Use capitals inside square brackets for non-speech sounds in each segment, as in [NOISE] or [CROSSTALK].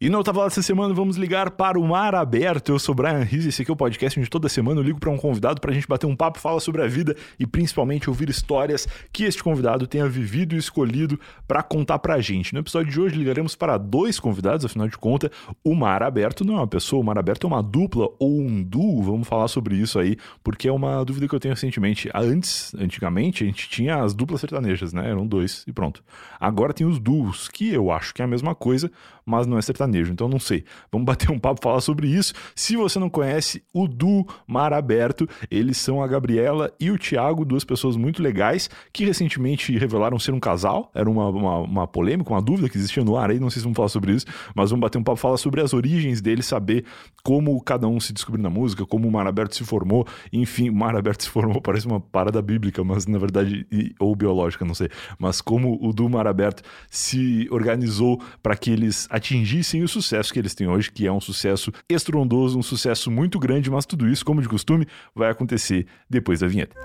E tava lá essa semana, vamos ligar para o Mar Aberto. Eu sou Brian Riz, esse aqui é o podcast onde toda semana eu ligo para um convidado para a gente bater um papo, falar sobre a vida e principalmente ouvir histórias que este convidado tenha vivido e escolhido para contar para a gente. No episódio de hoje ligaremos para dois convidados, afinal de contas, o Mar Aberto não é uma pessoa, o Mar Aberto é uma dupla ou um duo, vamos falar sobre isso aí, porque é uma dúvida que eu tenho recentemente. Antes, antigamente, a gente tinha as duplas sertanejas, né? Eram dois e pronto. Agora tem os duos, que eu acho que é a mesma coisa, mas não é sertanejo, então não sei. Vamos bater um papo, falar sobre isso. Se você não conhece o Du Mar Aberto, eles são a Gabriela e o Thiago, duas pessoas muito legais, que recentemente revelaram ser um casal. Era uma, uma, uma polêmica, uma dúvida que existia no ar aí, não sei se vamos falar sobre isso, mas vamos bater um papo, falar sobre as origens deles, saber como cada um se descobriu na música, como o Mar Aberto se formou, enfim, o Mar Aberto se formou, [LAUGHS] parece uma parada bíblica, mas na verdade, ou biológica, não sei, mas como o Du Mar Aberto se organizou para que eles atingissem o sucesso que eles têm hoje, que é um sucesso estrondoso, um sucesso muito grande, mas tudo isso, como de costume, vai acontecer depois da vinheta.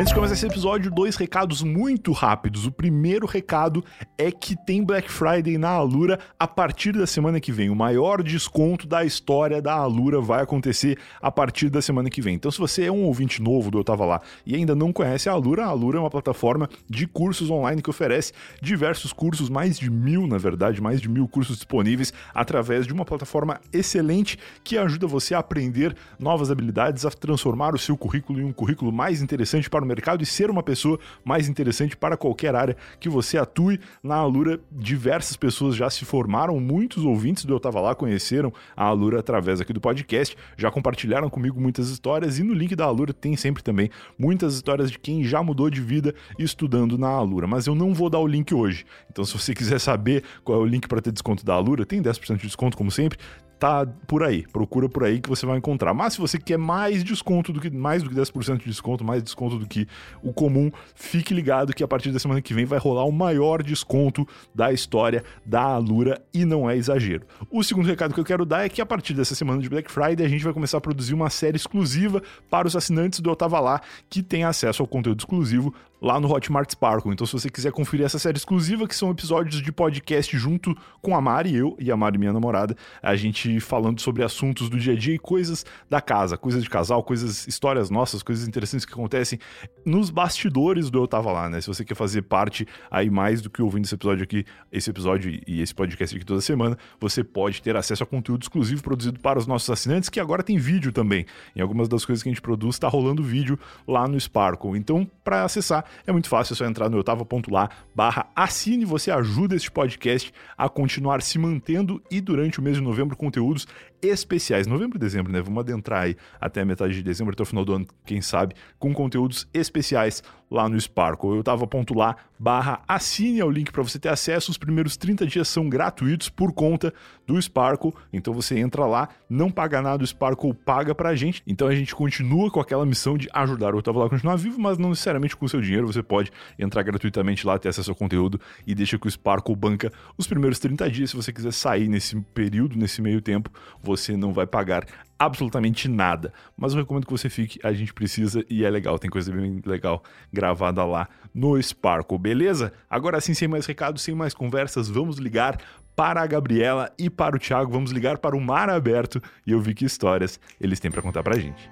Antes de começar esse episódio, dois recados muito rápidos. O primeiro recado é que tem Black Friday na Alura a partir da semana que vem. O maior desconto da história da Alura vai acontecer a partir da semana que vem. Então, se você é um ouvinte novo do Eu Tava Lá e ainda não conhece a Alura, a Alura é uma plataforma de cursos online que oferece diversos cursos, mais de mil, na verdade, mais de mil cursos disponíveis através de uma plataforma excelente que ajuda você a aprender novas habilidades, a transformar o seu currículo em um currículo mais interessante para o mercado e ser uma pessoa mais interessante para qualquer área que você atue. Na Alura, diversas pessoas já se formaram, muitos ouvintes do Eu Tava Lá conheceram a Alura através aqui do podcast, já compartilharam comigo muitas histórias e no link da Alura tem sempre também muitas histórias de quem já mudou de vida estudando na Alura. Mas eu não vou dar o link hoje. Então, se você quiser saber qual é o link para ter desconto da Alura, tem 10% de desconto, como sempre tá por aí. Procura por aí que você vai encontrar. Mas se você quer mais desconto do que mais do que 10% de desconto, mais desconto do que o comum, fique ligado que a partir da semana que vem vai rolar o maior desconto da história da Alura e não é exagero. O segundo recado que eu quero dar é que a partir dessa semana de Black Friday a gente vai começar a produzir uma série exclusiva para os assinantes do Eu Tava Lá, que tem acesso ao conteúdo exclusivo lá no Hotmart Sparkle. Então, se você quiser conferir essa série exclusiva, que são episódios de podcast junto com a Mari, eu e a Mari, minha namorada, a gente falando sobre assuntos do dia a dia e coisas da casa, coisas de casal, coisas, histórias nossas, coisas interessantes que acontecem nos bastidores do Eu Tava Lá, né? Se você quer fazer parte aí mais do que ouvindo esse episódio aqui, esse episódio e esse podcast aqui toda semana, você pode ter acesso a conteúdo exclusivo produzido para os nossos assinantes, que agora tem vídeo também. Em algumas das coisas que a gente produz, está rolando vídeo lá no Sparkle. Então, para acessar, é muito fácil, é só entrar no eutava.lá barra assine, você ajuda este podcast a continuar se mantendo e durante o mês de novembro conteúdos especiais, novembro e dezembro, né? Vamos adentrar aí até a metade de dezembro, até o final do ano, quem sabe, com conteúdos especiais lá no Sparkle. Eu tava ponto lá, barra assine é o link para você ter acesso. Os primeiros 30 dias são gratuitos por conta do Sparkle. Então você entra lá, não paga nada, o Sparkle paga pra gente. Então a gente continua com aquela missão de ajudar o Tava lá a continuar vivo, mas não necessariamente com o seu dinheiro. Você pode entrar gratuitamente lá, ter acesso ao conteúdo e deixa que o Sparkle banca os primeiros 30 dias. Se você quiser sair nesse período, nesse meio tempo, você não vai pagar absolutamente nada. Mas eu recomendo que você fique, a gente precisa e é legal, tem coisa bem legal gravada lá no Sparkle, beleza? Agora sim, sem mais recados, sem mais conversas, vamos ligar para a Gabriela e para o Thiago, vamos ligar para o Mar Aberto e ouvir que histórias eles têm para contar pra gente.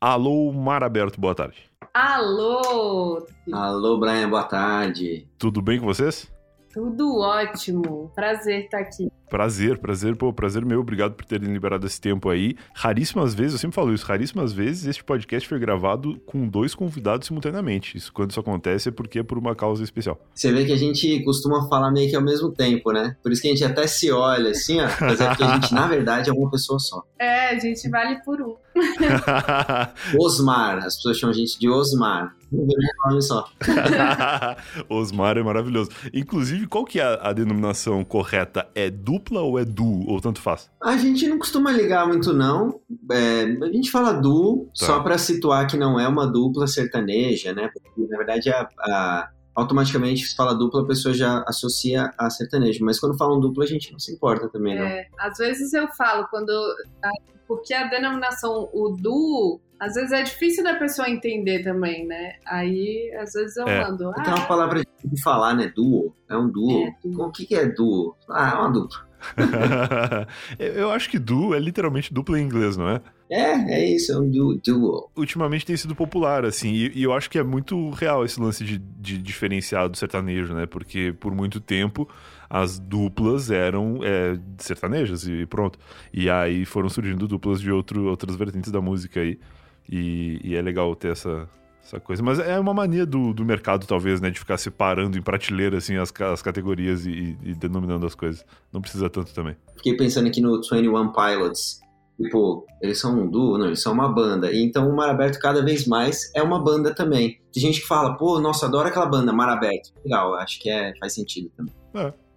Alô, Mar Aberto, boa tarde. Alô! Alô, Brian, boa tarde. Tudo bem com vocês? Tudo ótimo. Prazer estar aqui. Prazer, prazer, pô, prazer meu, obrigado por terem liberado esse tempo aí. Raríssimas vezes, eu sempre falo isso, raríssimas vezes este podcast foi gravado com dois convidados simultaneamente. Isso quando isso acontece é porque é por uma causa especial. Você vê que a gente costuma falar meio que ao mesmo tempo, né? Por isso que a gente até se olha assim, ó, mas é porque a gente, na verdade, é uma pessoa só. É, a gente vale por um. [LAUGHS] Osmar, as pessoas chamam a gente de Osmar. Nem nome só. [LAUGHS] Osmar é maravilhoso. Inclusive, qual que é a, a denominação correta? É dupla ou é du? Ou tanto faz? A gente não costuma ligar muito, não. É, a gente fala du, Tá. só pra situar que não é uma dupla sertaneja, né? Porque, na verdade, a, a, automaticamente se fala dupla, a pessoa já associa a sertanejo. Mas quando falam dupla, a gente não se importa também, não. É, às vezes eu falo, quando. Porque a denominação, o duo, às vezes é difícil da pessoa entender também, né? Aí, às vezes eu É. mando. Tem uma Ah, palavra de falar, né? Duo. É um duo. É, duo. O que, que é duo? Ah, é uma dupla. [LAUGHS] Eu acho que duo é literalmente dupla em inglês, não é? É, é isso, é um duo. duo. ultimamente tem sido popular, assim, e, e eu acho que é muito real esse lance de, de diferenciar do sertanejo, né? Porque por muito tempo as duplas eram é, sertanejas e pronto. E aí foram surgindo duplas de outro, outras vertentes da música aí. E, e é legal ter essa, essa coisa. Mas é uma mania do, do mercado, talvez, né? De ficar separando em prateleira, assim, as, as categorias e, e denominando as coisas. Não precisa tanto também. Fiquei pensando aqui no 21 Pilots. Tipo, eles são um duo? Não, eles são uma banda. E então o Mar Aberto cada vez mais é uma banda também. Tem gente que fala, pô, nossa, adoro aquela banda, Mar Aberto. Legal, acho que é, faz sentido também.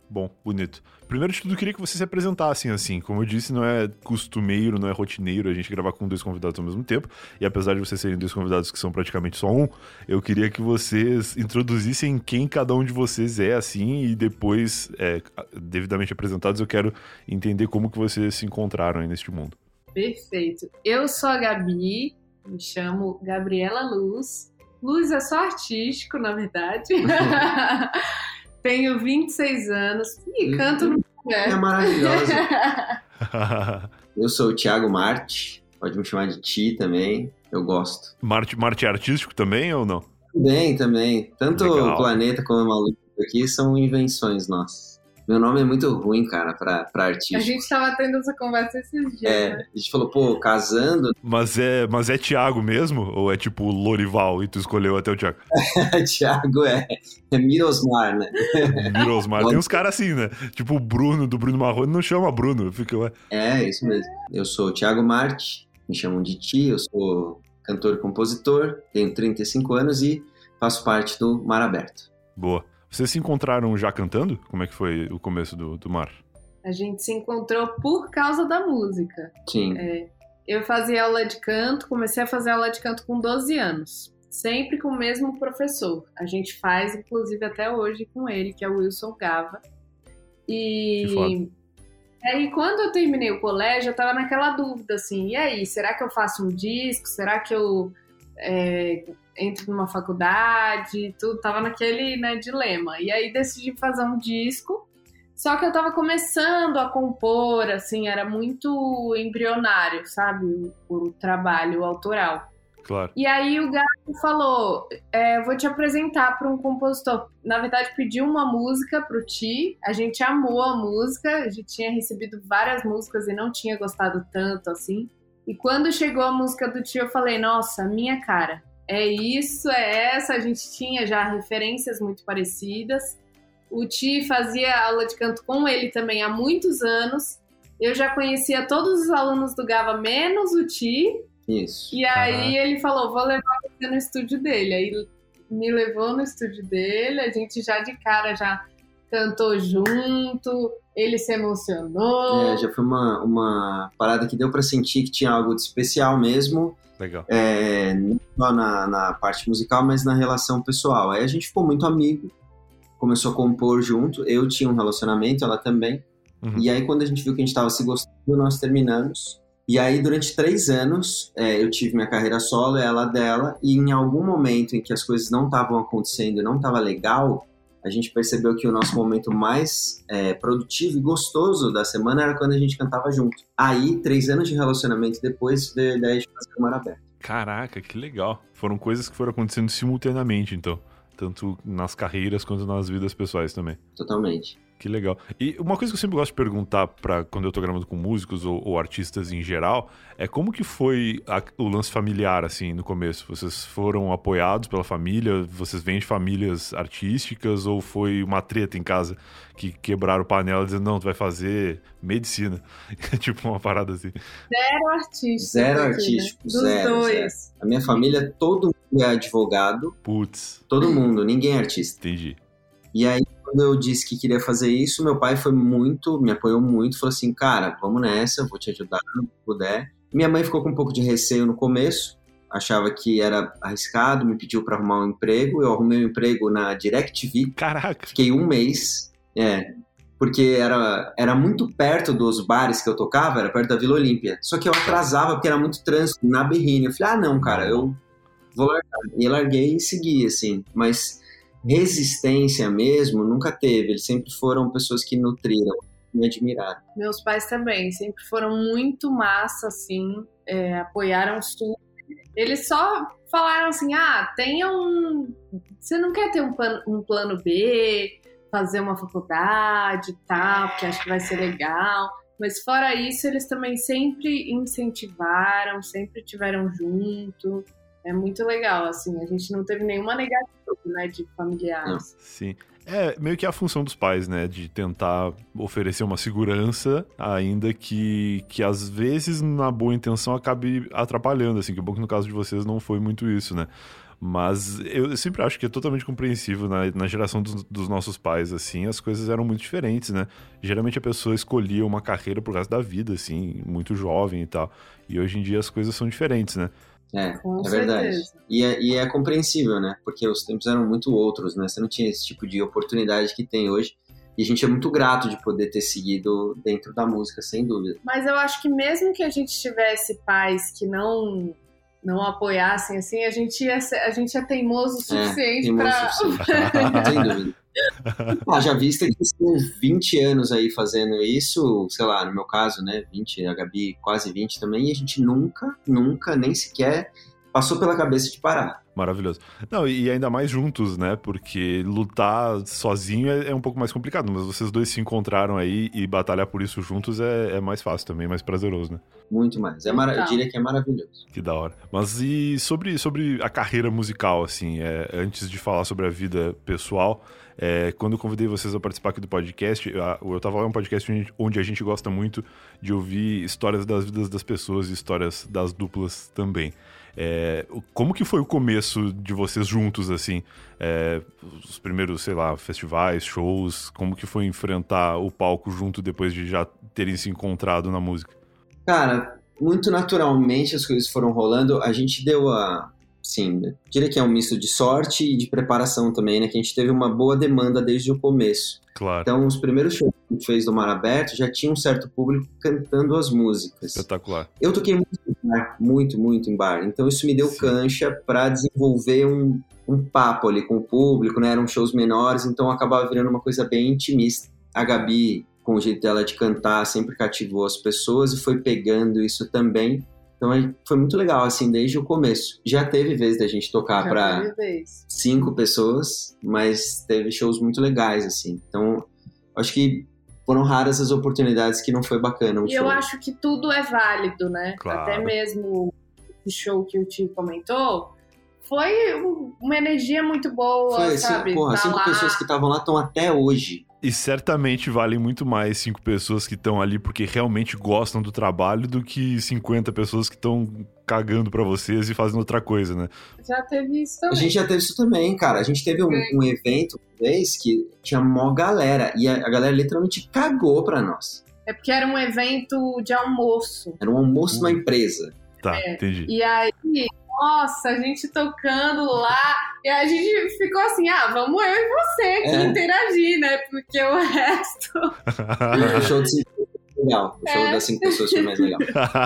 Bom, bonito. Primeiro de tudo, eu queria que vocês se apresentassem assim. Como eu disse, não é costumeiro, não é rotineiro a gente gravar com dois convidados ao mesmo tempo. E apesar de vocês serem dois convidados que são praticamente só um, eu queria que vocês introduzissem quem cada um de vocês é, assim, e depois, é, devidamente apresentados, eu quero entender como que vocês se encontraram aí neste mundo. perfeito. Eu sou a Gabi, me chamo Gabriela Luz. Luz é só artístico, na verdade. [LAUGHS] [LAUGHS] Tenho 26 anos e canto no É maravilhosa. [LAUGHS] Eu sou o Thiago Marte, pode me chamar de Ti também, eu gosto. Marte, Marte é artístico também ou não? Bem, também. Tanto Legal. o planeta como o maluco aqui são invenções nossas. Meu nome é muito ruim, cara, pra, pra A artista. gente tava tendo essa conversa esses dias, É, né? a gente falou, pô, casando, [LAUGHS] Mas é, mas é Thiago mesmo? Ou é tipo Lorival e tu escolheu até o Thiago? [LAUGHS] Thiago é, é Mirosmar, né? [LAUGHS] Mirosmar. Tem uns caras assim, né? Tipo o Bruno, do Bruno Marrone, não chama Bruno. Fica, ué. É, isso mesmo. Eu sou o Thiago Marte, me chamam de Ti, eu sou cantor e compositor, tenho 35 anos e faço parte do Mar Aberto. Boa. Vocês se encontraram já cantando? Como é que foi o começo do, do mar? A gente se encontrou por causa da música. Sim, Eu fazia aula de canto, comecei a fazer aula de canto com 12 anos. Sempre com o mesmo professor. A gente faz, inclusive, até hoje com ele, que é o Wilson Gava. Que foda. E aí, quando eu terminei o colégio, eu tava naquela dúvida, assim, e aí, será que eu faço um disco? Será que eu é, entro numa faculdade? Tudo tava naquele né, dilema. E aí decidi fazer um disco. Só que eu tava começando a compor, assim, era muito embrionário, sabe? O, o trabalho autoral. Claro. E aí o Gato falou: é, vou te apresentar para um compositor. Na verdade, pediu uma música pro Ti. A gente amou a música, a gente tinha recebido várias músicas e não tinha gostado tanto assim. E quando chegou a música do Ti, eu falei: nossa, minha cara. É isso, é essa. A gente tinha já referências muito parecidas. O Ti fazia aula de canto com ele também há muitos anos. Eu já conhecia todos os alunos do Gava, menos o Ti. isso. E aí Caraca. ele falou, vou levar você no estúdio dele. Aí me levou no estúdio dele, a gente já de cara já cantou junto, ele se emocionou. É, já foi uma, uma parada que deu pra sentir que tinha algo de especial mesmo, Legal. é, não só na, na parte musical, mas na relação pessoal. Aí a gente ficou muito amigo, começou a compor junto, eu tinha um relacionamento, ela também. Uhum. E aí quando a gente viu que a gente estava se gostando, nós terminamos. E aí durante três anos é, eu tive minha carreira solo, ela dela, e em algum momento em que as coisas não estavam acontecendo e não estava legal, a gente percebeu que o nosso momento mais é, produtivo e gostoso da semana era quando a gente cantava junto. Aí, três anos de relacionamento depois, veio a ideia de fazer o Mar Aberto. Caraca, que legal. Foram coisas que foram acontecendo simultaneamente, então. Tanto nas carreiras quanto nas vidas pessoais também. Totalmente. Que legal. E uma coisa que eu sempre gosto de perguntar para quando eu tô gravando com músicos ou, ou artistas em geral é como que foi a- o lance familiar assim no começo. Vocês foram apoiados pela família? Vocês vêm de famílias artísticas ou foi uma treta em casa que quebraram panela dizendo não, tu vai fazer medicina? [LAUGHS] tipo uma parada assim. Zero artístico. Zero né? artístico, Dos zero, dois. A minha família, todo mundo é advogado, Putz, todo mundo, ninguém é artista. entendi. E aí, quando eu disse que queria fazer isso, meu pai foi muito, me apoiou muito, falou assim, cara, vamos nessa, vou te ajudar no que puder. Minha mãe ficou com um pouco de receio no começo, achava que era arriscado, me pediu para arrumar um emprego. Eu arrumei um emprego na DirecTV. Caraca. Fiquei um mês, é, porque era, era muito perto dos bares que eu tocava, era perto da Vila Olímpia. Só que eu atrasava porque era muito trânsito na Berrine. Eu falei, ah, não, cara, eu vou largar. E larguei e segui, assim. Mas resistência mesmo nunca teve. Eles sempre foram pessoas que nutriram, me admiraram. Meus pais também, sempre foram muito massa, assim, é, apoiaram super. Eles só falaram assim: ah, tenha um. Você não quer ter um plano, um plano B, fazer uma faculdade e tal, porque acho que vai ser legal. Mas fora isso, eles também sempre incentivaram, sempre tiveram junto. É muito legal, assim. A gente não teve nenhuma negativa, né, de familiares. Sim. É meio que a função dos pais, né? De tentar oferecer uma segurança, ainda que, que às vezes, na boa intenção, acabe atrapalhando, assim. Que bom que no caso de vocês não foi muito isso, né? Mas eu sempre acho que é totalmente compreensível na, na geração dos, dos, nossos pais, assim, as coisas eram muito diferentes, né? Geralmente a pessoa escolhia uma carreira pro resto da vida, assim, muito jovem e tal. E hoje em dia as coisas são diferentes, né? É, Com é verdade. E é, e é compreensível, né? Porque os tempos eram muito outros, né? Você não tinha esse tipo de oportunidade que tem hoje. E a gente é muito grato de poder ter seguido dentro da música, sem dúvida. Mas eu acho que mesmo que a gente tivesse pais que não não apoiassem assim, a gente ia, ser, a gente é teimoso o suficiente é, para. [LAUGHS] Sem dúvida. [LAUGHS] Já vista que estão 20 anos aí fazendo isso, sei lá, no meu caso, né, 20, a Gabi quase 20 também, e a gente nunca, nunca, nem sequer passou pela cabeça de parar. Maravilhoso. Não, e ainda mais juntos, né? Porque lutar sozinho é, é, um pouco mais complicado, mas vocês dois se encontraram aí e batalhar por isso juntos é, é mais fácil também, mais prazeroso, né? Muito mais. É mara... Eu diria que é maravilhoso. Que da hora. Mas e sobre, sobre a carreira musical, assim, é, antes de falar sobre a vida pessoal, é, quando eu convidei vocês a participar aqui do podcast, eu, eu tava lá um podcast onde a gente gosta muito de ouvir histórias das vidas das pessoas e histórias das duplas também. É, como que foi o começo de vocês juntos, assim? É, os primeiros, sei lá, festivais, shows, como que foi enfrentar o palco junto depois de já terem se encontrado na música? Cara, muito naturalmente as coisas foram rolando. A gente deu a, sim, diria que é um misto de sorte e de preparação também, né? Que a gente teve uma boa demanda desde o começo. Claro. Então, os primeiros shows que a gente fez do Mar Aberto já tinha um certo público cantando as músicas. Espetacular. Eu toquei muito em bar, muito, muito em bar. Então, isso me deu Sim. cancha para desenvolver um, um papo ali com o público, né? Eram shows menores, então acabava virando uma coisa bem intimista. A Gabi, com o jeito dela de cantar, sempre cativou as pessoas e foi pegando isso também. Então foi muito legal, assim, desde o começo. Já teve vez da gente tocar para cinco pessoas, mas teve shows muito legais, assim. Então, acho que foram raras as oportunidades que não foi bacana. E show. eu acho que tudo é válido, né? Claro. Até mesmo o show que o Tio comentou. Foi uma energia muito boa, foi, sabe? Porra, tá cinco lá. pessoas que estavam lá estão até hoje. E certamente valem muito mais cinco pessoas que estão ali porque realmente gostam do trabalho do que 50 pessoas que estão cagando para vocês e fazendo outra coisa, né? Já teve isso também. A gente já teve isso também, cara. A gente teve um, um evento uma vez que tinha mó galera e a, a galera literalmente cagou pra nós. É porque era um evento de almoço. Era um almoço hum. na empresa. Tá, é. entendi. E aí nossa, a gente tocando lá. E a gente ficou assim, ah, vamos eu e você aqui é. interagir, né? Porque o resto. [LAUGHS] show de legal. O show é. das cinco pessoas foi mais legal.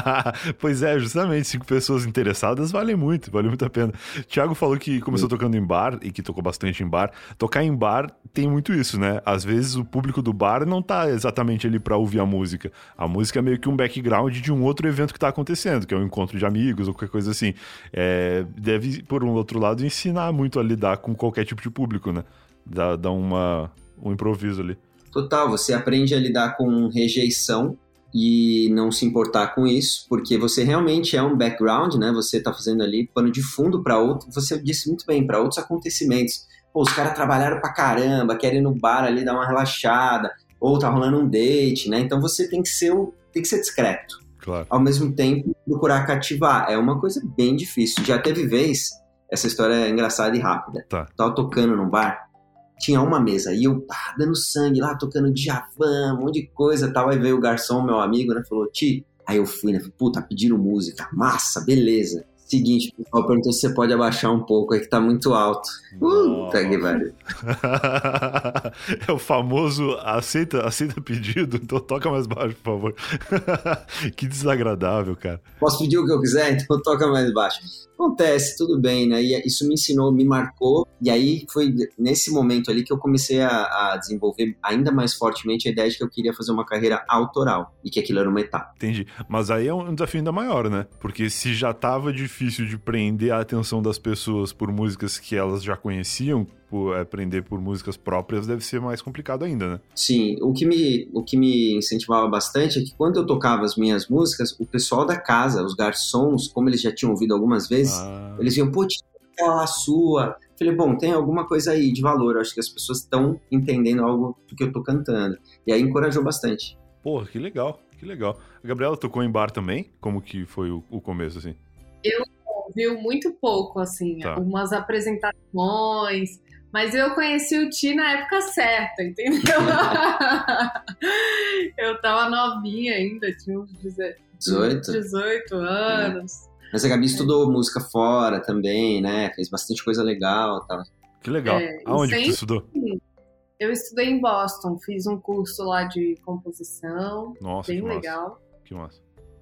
[LAUGHS] pois é, justamente, cinco pessoas interessadas vale muito, vale muito a pena. Tiago falou que começou Sim. tocando em bar e que tocou bastante em bar. Tocar em bar tem muito isso, né? Às vezes o público do bar não tá exatamente ali para ouvir a música. A música é meio que um background de um outro evento que tá acontecendo, que é um encontro de amigos ou qualquer coisa assim. É, deve, por um outro lado, ensinar muito a lidar com qualquer tipo de público, né? Dá, dá uma, um improviso ali. Total, você aprende a lidar com rejeição e não se importar com isso, porque você realmente é um background, né? Você está fazendo ali pano de fundo para outro, você disse muito bem, para outros acontecimentos. Pô, os caras trabalharam pra caramba, querem ir no bar ali dar uma relaxada, ou tá rolando um date, né? Então você tem que ser, tem que ser discreto. Claro. Ao mesmo tempo, procurar cativar. É uma coisa bem difícil. Já teve vez, essa história é engraçada e rápida. Tá. Tava tocando num bar, tinha uma mesa e eu dando sangue lá, tocando Djavan, um monte de coisa tal. Aí veio o garçom, meu amigo, né? Falou, Ti. Aí eu fui, né? Puta, pediram música, massa, beleza. Seguinte, o pessoal perguntou se você pode abaixar um pouco, é que tá muito alto. Puta que pariu. [LAUGHS] é o famoso aceita, aceita pedido, então toca mais baixo, por favor. [LAUGHS] que desagradável, cara. Posso pedir o que eu quiser, então toca mais baixo. Acontece, tudo bem, né? E isso me ensinou, me marcou, e aí foi nesse momento ali que eu comecei a, a desenvolver ainda mais fortemente a ideia de que eu queria fazer uma carreira autoral e que aquilo era uma etapa. Entendi. Mas aí é um desafio ainda maior, né? Porque se já tava difícil de prender a atenção das pessoas por músicas que elas já conheciam, por aprender por músicas próprias deve ser mais complicado ainda, né? Sim, o que me, o que me incentivava bastante é que quando eu tocava as minhas músicas, o pessoal da casa, os garçons, como eles já tinham ouvido algumas vezes, ah. eles iam, pô, aquela sua. Falei, bom, tem alguma coisa aí de valor. Eu acho que as pessoas estão entendendo algo do que eu tô cantando. E aí encorajou bastante. Porra, que legal, que legal. A Gabriela tocou em bar também? Como que foi o, o começo, assim? Eu ouvi muito pouco, assim, tá. umas apresentações, mas eu conheci o Ti na época certa, entendeu? [LAUGHS] eu tava novinha ainda, tinha uns 18, 18 anos. É. Mas a Gabi estudou música fora também, né? Fez bastante coisa legal tal. Que legal. É, Aonde sempre, tu estudou? Eu estudei em Boston, fiz um curso lá de composição. Nossa, bem que legal. Massa. Que massa.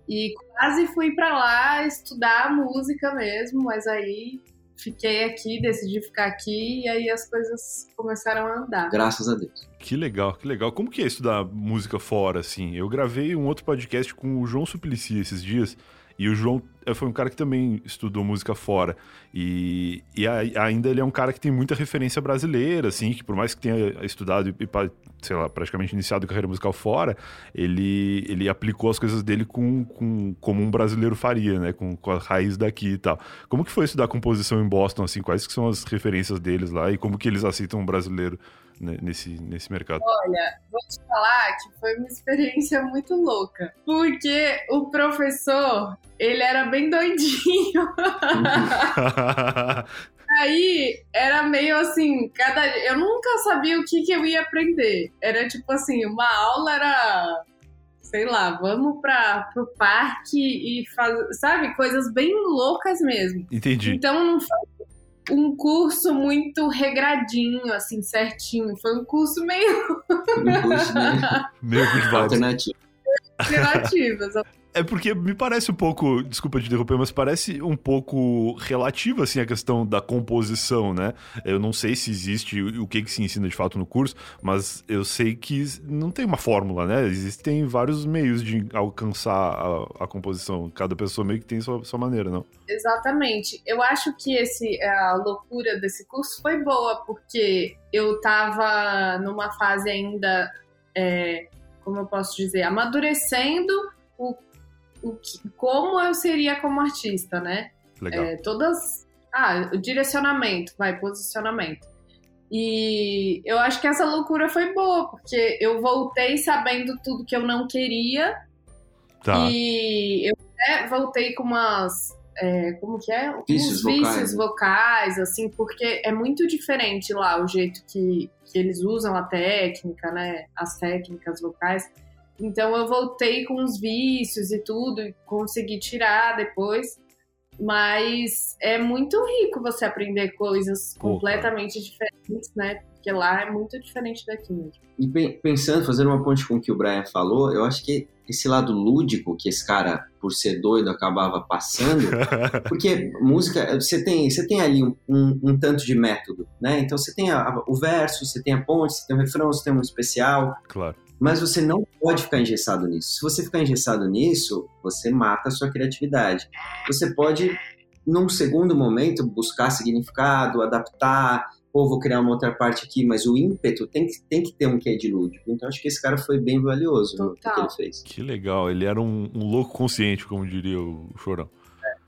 E quase fui para lá estudar música mesmo, mas aí fiquei aqui, decidi ficar aqui e aí as coisas começaram a andar. Graças a Deus. Que legal, que legal. Como que é estudar música fora, assim? Eu gravei um outro podcast com o João Suplicy esses dias e o João eh, foi um cara que também estudou música fora. E, e ainda ele é um cara que tem muita referência brasileira, assim, que por mais que tenha estudado e, sei lá, praticamente iniciado a carreira musical fora, ele, ele aplicou as coisas dele com, com, como um brasileiro faria, né? Com, com a raiz daqui e tal. Como que foi estudar composição em Boston, assim? Quais que são as referências deles lá e como que eles aceitam um brasileiro nesse, nesse mercado? Olha, vou te falar que foi uma experiência muito louca. Porque o professor, ele era bem doidinho. [LAUGHS] [LAUGHS] Aí era meio assim, cada eu nunca sabia o que, que eu ia aprender. Era tipo assim, uma aula era sei lá, vamos para pro parque e fazer, sabe, coisas bem loucas mesmo. Entendi. Então não foi um curso muito regradinho, assim, certinho. Foi um curso meio. Um curso meio, [LAUGHS] meio alternativo. Alternativas. É porque me parece um pouco, desculpa te interromper, mas parece um pouco relativo assim a questão da composição, né? Eu não sei se existe o que, que se ensina de fato no curso, mas eu sei que não tem uma fórmula, né? Existem vários meios de alcançar a, a composição. Cada pessoa meio que tem sua, sua maneira, não? Exatamente. Eu acho que esse, a loucura desse curso foi boa, porque eu tava numa fase ainda, é, como eu posso dizer, amadurecendo o o que, como eu seria como artista, né? Legal. É, todas. Ah, o direcionamento, vai, posicionamento. E eu acho que essa loucura foi boa, porque eu voltei sabendo tudo que eu não queria. Tá. E eu até voltei com umas. É, como que é? Vícios, Uns vícios vocais, vocais, assim, porque é muito diferente lá o jeito que, que eles usam a técnica, né? As técnicas vocais. Então eu voltei com os vícios e tudo, e consegui tirar depois. Mas é muito rico você aprender coisas completamente diferentes, né? Porque lá é muito diferente daqui mesmo. E pensando, fazendo uma ponte com o que o Brian falou, eu acho que esse lado lúdico que esse cara, por ser doido, acabava passando, [LAUGHS] porque música, você tem, você tem ali um, um, um tanto de método, né? Então você tem a, a, o verso, você tem a ponte, você tem o refrão, você tem um especial. Claro. Mas você não pode ficar engessado nisso. Se você ficar engessado nisso, você mata a sua criatividade. Você pode, num segundo momento, buscar significado, adaptar, ou vou criar uma outra parte aqui, mas o ímpeto tem que, tem que ter um quê de lúdico. Então acho que esse cara foi bem valioso no que ele fez. Que legal, ele era um, um louco consciente, como diria o Chorão.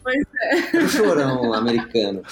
Pois é. O chorão americano.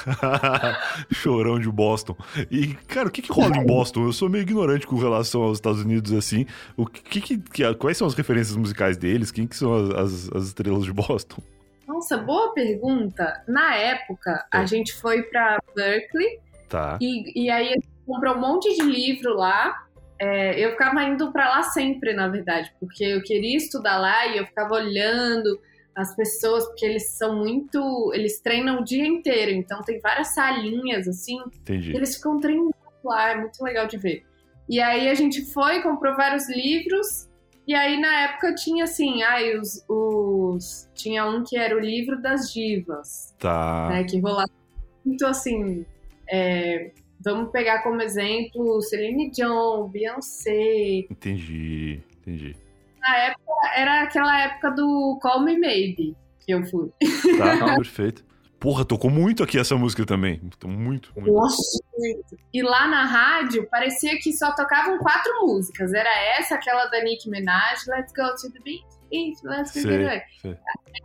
[LAUGHS] chorão de Boston. E, cara, o que, que rola em Boston? Eu sou meio ignorante com relação aos Estados Unidos, assim. O que, que, que quais são as referências musicais deles? Quem que são as, as estrelas de Boston? Nossa, boa pergunta. Na época, é. a gente foi para Berkeley. Tá. E, e aí a gente comprou um monte de livro lá. É, eu ficava indo para lá sempre, na verdade, porque eu queria estudar lá e eu ficava olhando as pessoas, porque eles são muito. Eles treinam o dia inteiro, então tem várias salinhas assim. Entendi. Eles ficam treinando lá, é muito legal de ver. E aí a gente foi, comprou vários livros. E aí na época tinha assim, ai, os, os tinha um que era o livro das divas, Tá. né? Que rolava muito assim. é, vamos pegar como exemplo Celine Dion, Beyoncé. Entendi. Entendi. Na época era aquela época do Call Me Maybe que eu fui. Tá, perfeito. Porra, tocou muito aqui essa música também. Muito, muito. Nossa, E lá na rádio parecia que só tocavam quatro músicas. Era essa, aquela da Nicki Minaj, Let's Go to the Beach. Let's go to the Sei, beach. sei.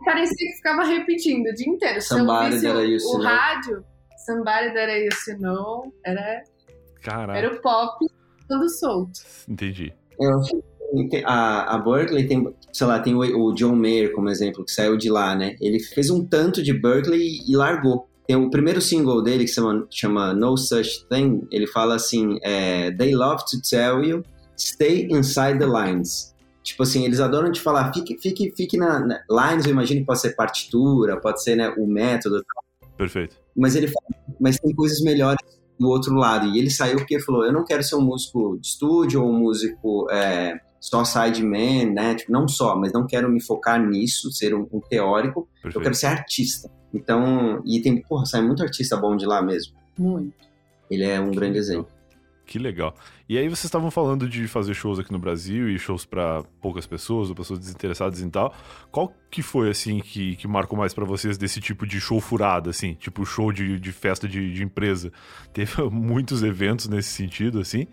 Parecia que ficava repetindo o dia inteiro. Se eu Somebody ouvisse that I o, to o rádio, Somebody That I Used to Know, era, Caraca. era o pop todo solto. Entendi. eu a, a Berkeley tem, sei lá, tem o, o John Mayer como exemplo, que saiu de lá, né? Ele fez um tanto de Berkeley e, e largou. Tem o primeiro single dele que se chama, chama No Such Thing, ele fala assim, é, They love to tell you, stay inside the lines. Tipo assim, eles adoram te falar, fique, fique, fique na, na- Lines, eu imagino que pode ser partitura, pode ser né, o método, Perfeito. mas ele fala, mas tem coisas melhores do outro lado. E ele saiu porque falou: eu não quero ser um músico de estúdio ou um músico é, só sideman, né? Tipo, não só, mas não quero me focar nisso, ser um, um teórico. Eu Perfeito. quero ser artista. Então, e tem, porra, sai muito artista bom de lá mesmo. Muito. Ele é um grande exemplo. Que legal. E aí vocês estavam falando de fazer shows aqui no Brasil e shows pra poucas pessoas, ou pessoas desinteressadas e tal. Qual que foi, assim, que, que marcou mais pra vocês desse tipo de show furado, assim? Tipo show de, de festa de, de empresa. [LAUGHS] Teve muitos eventos nesse sentido, assim?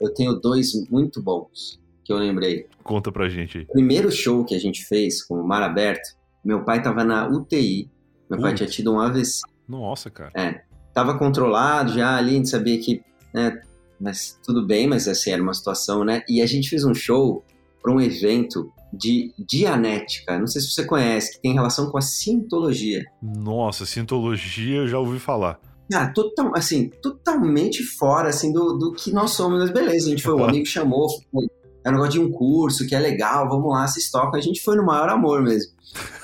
Eu tenho dois muito bons que eu lembrei. Conta pra gente aí. Primeiro show que a gente fez com o Mar Aberto, meu pai tava na UTI. Meu pai tinha tido um AVC. Nossa, cara. tava controlado já ali, a gente sabia que, né, mas tudo bem, mas assim, era uma situação, né? E a gente fez um show para um evento de Dianética, não sei se você conhece, que tem relação com a Scientologia. Nossa, Scientologia eu já ouvi falar. Cara, total, assim, totalmente fora, assim, do, do que nós somos, mas beleza, a gente foi, o [LAUGHS] amigo chamou, foi, é um negócio de um curso que é legal, vamos lá, vocês tocam, a gente foi no maior amor mesmo.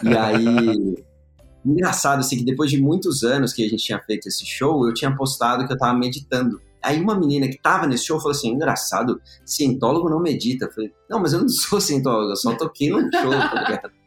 E aí, [LAUGHS] engraçado, assim, que depois de muitos anos que a gente tinha feito esse show, eu tinha postado que eu tava meditando. Aí uma menina que tava nesse show falou assim, engraçado, cientólogo não medita. Eu falei, não, mas eu não sou cientólogo, eu só toquei no show, tá ligado?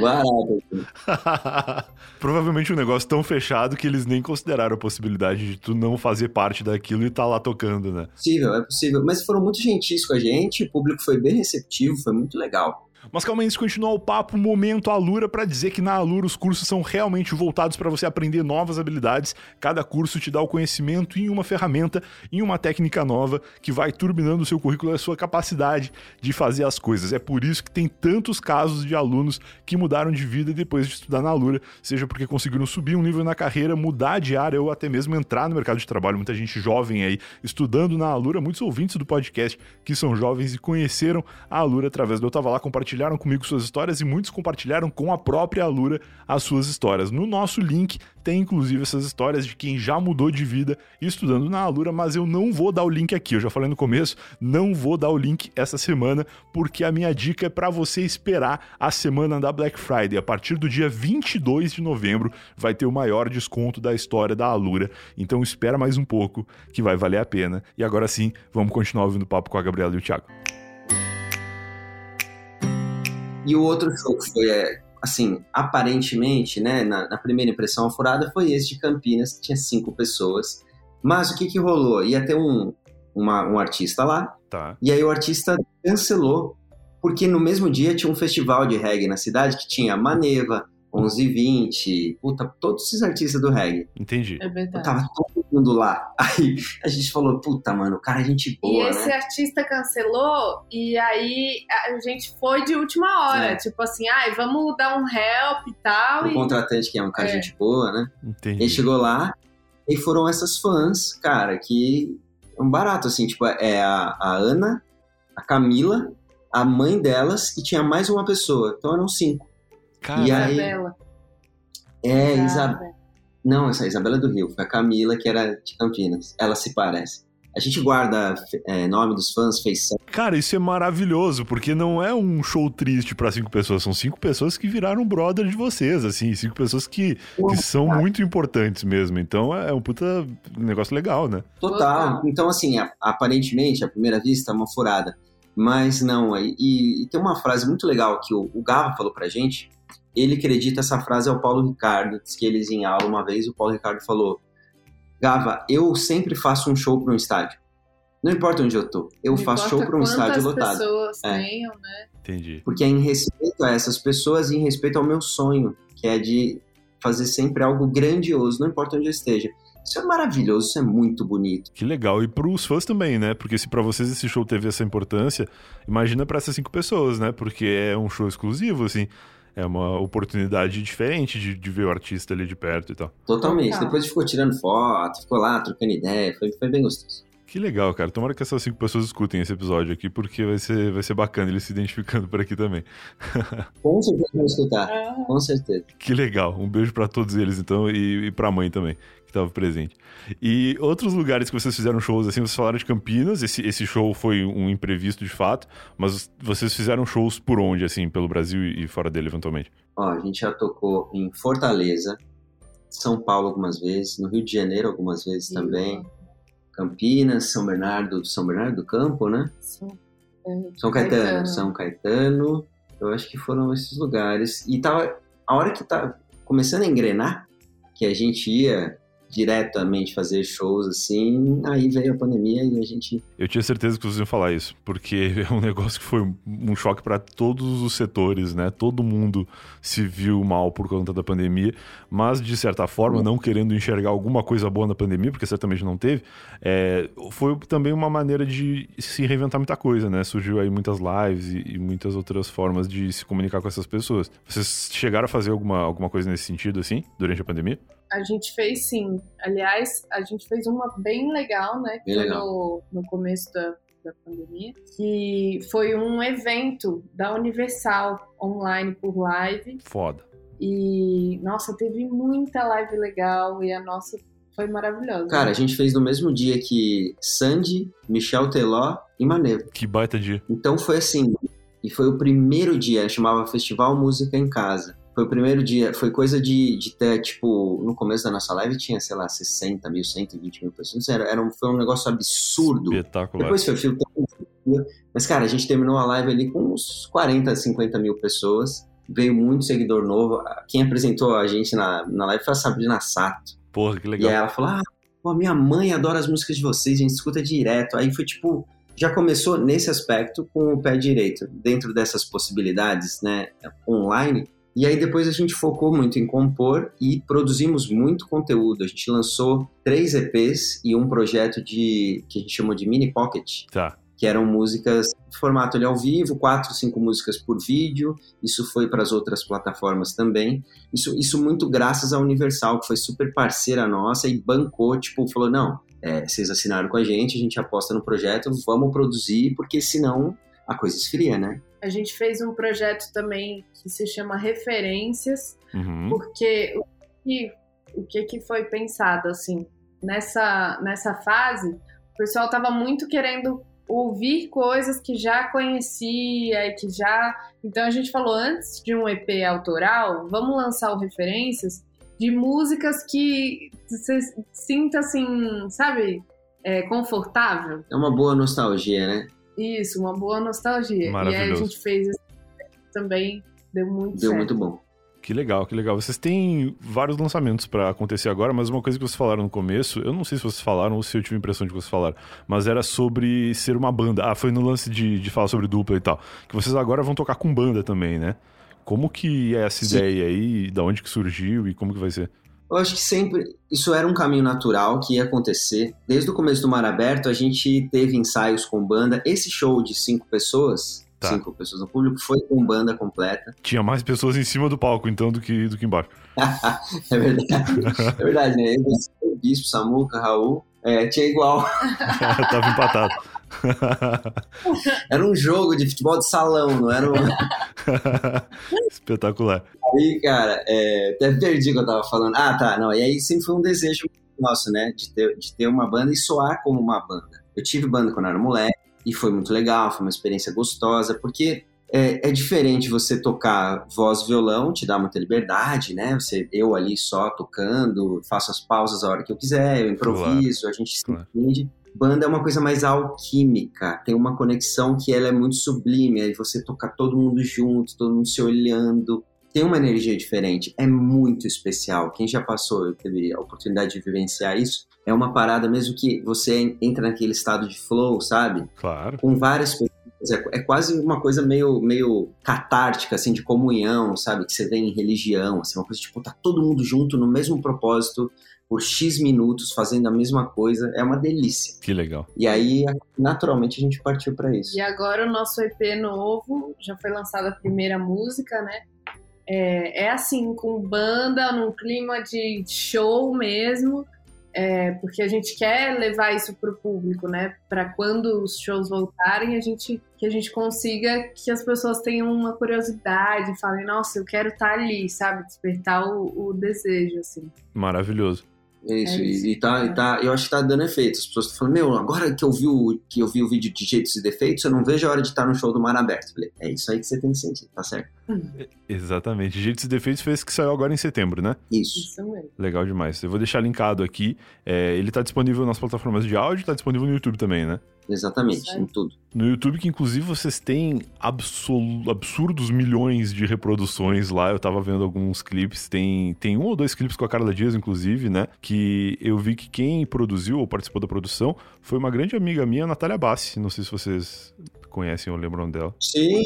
Barato. [LAUGHS] Provavelmente um negócio tão fechado que eles nem consideraram a possibilidade de tu não fazer parte daquilo e tá lá tocando, né? possível, é possível. Mas foram muito gentis com a gente, o público foi bem receptivo, foi muito legal. Mas calma aí, antes de continuar o papo, momento Alura para dizer que na Alura os cursos são realmente voltados para você aprender novas habilidades. Cada curso te dá o conhecimento em uma ferramenta, em uma técnica nova que vai turbinando o seu currículo e a sua capacidade de fazer as coisas. É por isso que tem tantos casos de alunos que mudaram de vida depois de estudar na Alura, seja porque conseguiram subir um nível na carreira, mudar de área ou até mesmo entrar no mercado de trabalho. Muita gente jovem aí estudando na Alura, muitos ouvintes do podcast que são jovens e conheceram a Alura através do Eu Tava Lá, compartilharam comigo suas histórias e muitos compartilharam com a própria Alura as suas histórias. No nosso link tem inclusive essas histórias de quem já mudou de vida estudando na Alura, mas eu não vou dar o link aqui. Eu já falei no começo, não vou dar o link essa semana, porque a minha dica é para você esperar a semana da Black Friday. A partir do dia 22 de novembro vai ter o maior desconto da história da Alura. Então espera mais um pouco, que vai valer a pena. E agora sim, vamos continuar ouvindo o papo com a Gabriela e o Thiago. E o outro show que foi, é, assim, aparentemente, né, na, na primeira impressão, a furada foi esse de Campinas, que tinha cinco pessoas. Mas o que que rolou? Ia ter um, uma- um artista lá, Tá. e aí o artista cancelou, porque no mesmo dia tinha um festival de reggae na cidade que tinha Maneva, 1120, puta, todos esses artistas do reggae. Entendi. É verdade. Tava todo mundo lá. Aí a gente falou, puta, mano, o cara é gente E boa, esse né? artista cancelou, e aí a gente foi de última hora. É. Tipo assim, ai, vamos dar um help e tal. O E... contratante, que é um cara É. gente boa, né? Entendi. Ele chegou lá e foram essas fãs, cara, que é um barato, assim, tipo, é a, a Ana, a Camila, a mãe delas e tinha mais uma pessoa. Então eram cinco. Cara, E aí- Isabela. É, Isabela. Isabela. Não, essa é a Isabela do Rio, foi a Camila, que era de Campinas. Ela se parece. A gente guarda é, nome dos fãs, feição. Cara, isso é maravilhoso, porque não é um show triste para cinco pessoas, são cinco pessoas que viraram brother de vocês, assim, cinco pessoas que, que são muito importantes mesmo. Então é um puta negócio legal, né? Total. Então, assim, aparentemente, à primeira vista, é uma furada. Mas não, e, e, tem uma frase muito legal que o, o Gava falou pra gente. Ele acredita essa frase ao Paulo Ricardo, diz que eles em aula uma vez, o Paulo Ricardo falou: Gava, eu sempre faço um show para um estádio. Não importa onde eu tô, eu Não faço show para um estádio lotado. pessoas é. tenham, né? Entendi. Porque é em respeito a essas pessoas e em respeito ao meu sonho, que é de fazer sempre algo grandioso, não importa onde eu esteja. Isso é maravilhoso, isso é muito bonito. Que legal. E pros fãs também, né? Porque se para vocês esse show teve essa importância, imagina para essas cinco pessoas, né? Porque é um show exclusivo, assim é uma oportunidade diferente de, de ver o artista ali de perto e tal. Totalmente. Total. Depois ficou tirando foto, ficou lá trocando ideia, foi, foi bem gostoso. Que legal, cara. Tomara que essas cinco pessoas escutem esse episódio aqui, porque vai ser, vai ser bacana eles se identificando por aqui também. [LAUGHS] Com certeza vão escutar. Com certeza. Que legal. Um beijo para todos eles, então, e, e pra mãe também que estava presente. E outros lugares que vocês fizeram shows, assim, vocês falaram de Campinas, esse, esse show foi um imprevisto de fato, mas vocês fizeram shows por onde, assim, pelo Brasil e fora dele, eventualmente? Ó, a gente já tocou em Fortaleza, São Paulo algumas vezes, no Rio de Janeiro algumas vezes Sim. também, Campinas, São Bernardo, São Bernardo do Campo, né? Sim. São Caetano, Caetano, São Caetano, eu acho que foram esses lugares. E tava, a hora que tá começando a engrenar, que a gente ia diretamente fazer shows assim, aí veio a pandemia e a gente. Eu tinha certeza que vocês iam falar isso, porque [LAUGHS] é um negócio que foi um choque para todos os setores, né? Todo mundo se viu mal por conta da pandemia, mas de certa forma, não querendo enxergar alguma coisa boa na pandemia, porque certamente não teve, é, foi também uma maneira de se reinventar muita coisa, né? Surgiu aí muitas lives e, e muitas outras formas de se comunicar com essas pessoas. Vocês chegaram a fazer alguma, alguma coisa nesse sentido, assim, durante a pandemia? A gente fez sim. Aliás, a gente fez uma bem legal, né? Bem legal. No, no começo da, da pandemia, que foi um evento da Universal online por live. Foda. E, nossa, teve muita live legal e a nossa foi maravilhosa. Cara, a gente fez no mesmo dia que Sandy, Michel Teló e Manevo. Que baita dia. Então foi assim, e foi o primeiro dia, chamava Festival Música em Casa. Foi o primeiro dia, foi coisa de, de ter, tipo, no começo da nossa live tinha, sei lá, 60 mil, 120 mil pessoas. Era, era um, foi um negócio absurdo. Espetacular. Depois foi filtrando. Mas, cara, a gente terminou a live ali com uns 40, 50 mil pessoas. Veio muito seguidor novo. Quem apresentou a gente na, na live foi a Sabrina Sato. Porra, que legal. E ela falou: Ah, pô, minha mãe adora as músicas de vocês, a gente escuta direto. Aí foi tipo já começou nesse aspecto com o pé direito, dentro dessas possibilidades, né, online, e aí depois a gente focou muito em compor e produzimos muito conteúdo. A gente lançou três EPs e um projeto de que a gente chamou de Mini Pocket. Tá. Que eram músicas formato ali ao vivo, quatro, cinco músicas por vídeo. Isso foi para as outras plataformas também. Isso, isso muito graças à Universal, que foi super parceira nossa e bancou, tipo, falou: não, é, vocês assinaram com a gente, a gente aposta no projeto, vamos produzir, porque senão a coisa esfria, né? A gente fez um projeto também que se chama Referências, uhum. porque o que, o que, que foi pensado assim nessa, nessa fase, o pessoal estava muito querendo ouvir coisas que já conhecia e que já. Então a gente falou antes de um EP autoral, vamos lançar o Referências de músicas que você sinta assim, sabe, é, confortável. É uma boa nostalgia, né? Isso, uma boa nostalgia. E aí a gente fez também, deu muito Deu certo. muito bom. Que legal, que legal. Vocês têm vários lançamentos para acontecer agora, mas uma coisa que vocês falaram no começo, eu não sei se vocês falaram ou se eu tive a impressão de que vocês falaram, mas era sobre ser uma banda. Ah, foi no lance de, de falar sobre dupla e tal. Que vocês agora vão tocar com banda também, né? Como que é essa Sim. ideia aí? Da onde que surgiu e como que vai ser? Eu acho que sempre isso era um caminho natural que ia acontecer. Desde o começo do Mar Aberto, a gente teve ensaios com banda. Esse show de cinco pessoas, tá. cinco pessoas no público, foi com banda completa. Tinha mais pessoas em cima do palco, então, do que, do que embaixo. [LAUGHS] é verdade. É verdade, né? o Bispo, Samuca, Raul, é, tinha igual. [LAUGHS] Tava empatado. era um jogo de futebol de salão, não era um... [LAUGHS] Espetacular. Aí, cara, é, até perdi o que eu tava falando. Ah, tá, não. E aí sempre foi um desejo nosso, né? De ter, de ter uma banda e soar como uma banda. Eu tive banda quando era moleque e foi muito legal, foi uma experiência gostosa, porque é, é, diferente você tocar voz violão, te dá muita liberdade, né? Você, eu ali só tocando, faço as pausas a hora que eu quiser, eu improviso, claro. a gente se claro. entende. Banda é uma coisa mais alquímica, tem uma conexão que ela é muito sublime, aí você toca todo mundo junto, todo mundo se olhando, tem uma energia diferente, é muito especial. Quem já passou, teve a oportunidade de vivenciar isso, é uma parada mesmo que você entra naquele estado de flow, sabe? Claro. Com várias pessoas. É, é quase uma coisa meio, meio catártica, assim, de comunhão, sabe? Que você vê em religião, assim, uma coisa tipo, tá todo mundo junto no mesmo propósito, por X minutos fazendo a mesma coisa, é uma delícia. Que legal. E aí, naturalmente, a gente partiu para isso. E agora o nosso EP novo, já foi lançada a primeira música, né? É, é assim, com banda, num clima de show mesmo, é, porque a gente quer levar isso para o público, né? Para quando os shows voltarem, a gente que a gente consiga que as pessoas tenham uma curiosidade, falem, nossa, eu quero estar tá ali, sabe? Despertar o, o desejo, assim. Maravilhoso. Isso, é isso. E, e, tá, e tá, eu acho que tá dando efeito. As pessoas estão falando, meu, agora que eu vi o, que eu vi o vídeo de jeitos e defeitos, eu não vejo a hora de estar no show do Mar Aberto. Falei, é isso aí que você tem que sentir, tá certo? Exatamente. Jeitos e defeitos fez que saiu agora em setembro, né? Isso. Isso mesmo. Legal demais. Eu vou deixar linkado aqui. É, ele tá disponível nas plataformas de áudio, tá disponível no YouTube também, né? Exatamente, em tudo. No YouTube, que inclusive vocês têm absurdos milhões de reproduções lá. Eu tava vendo alguns clipes. Tem, tem um ou dois clipes com a Carla Dias, inclusive, né? Que eu vi que quem produziu ou participou da produção foi uma grande amiga minha, Natália Bassi. Não sei se vocês conhecem ou lembram dela. Sim,